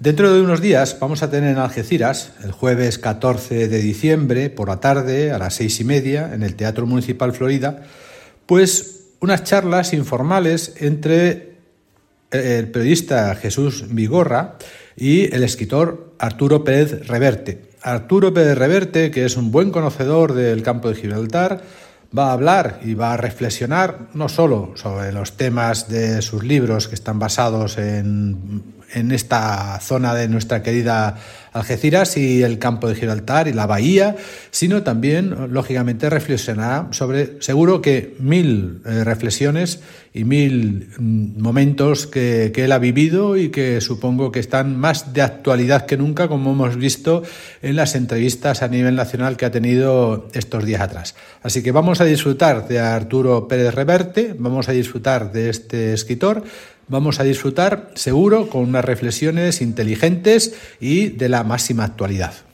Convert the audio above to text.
Dentro de unos días vamos a tener en Algeciras, el jueves 14 de diciembre, por la tarde, a las seis y media, en el Teatro Municipal Florida, pues unas charlas informales entre el periodista Jesús Vigorra y el escritor Arturo Pérez Reverte. Arturo Pérez Reverte, que es un buen conocedor del campo de Gibraltar, va a hablar y va a reflexionar no solo sobre los temas de sus libros que están basados en, en esta zona de nuestra querida Algeciras y el campo de Gibraltar y la bahía, sino también, lógicamente, reflexionará sobre, seguro que mil eh, reflexiones y mil mm, momentos que, que, él ha vivido y que supongo que están más de actualidad que nunca, como hemos visto en las entrevistas a nivel nacional que ha tenido estos días atrás. Así que vamos a disfrutar de Arturo Pérez Reverte, vamos a disfrutar de este escritor, vamos a disfrutar seguro con unas reflexiones inteligentes y de la máxima actualidad.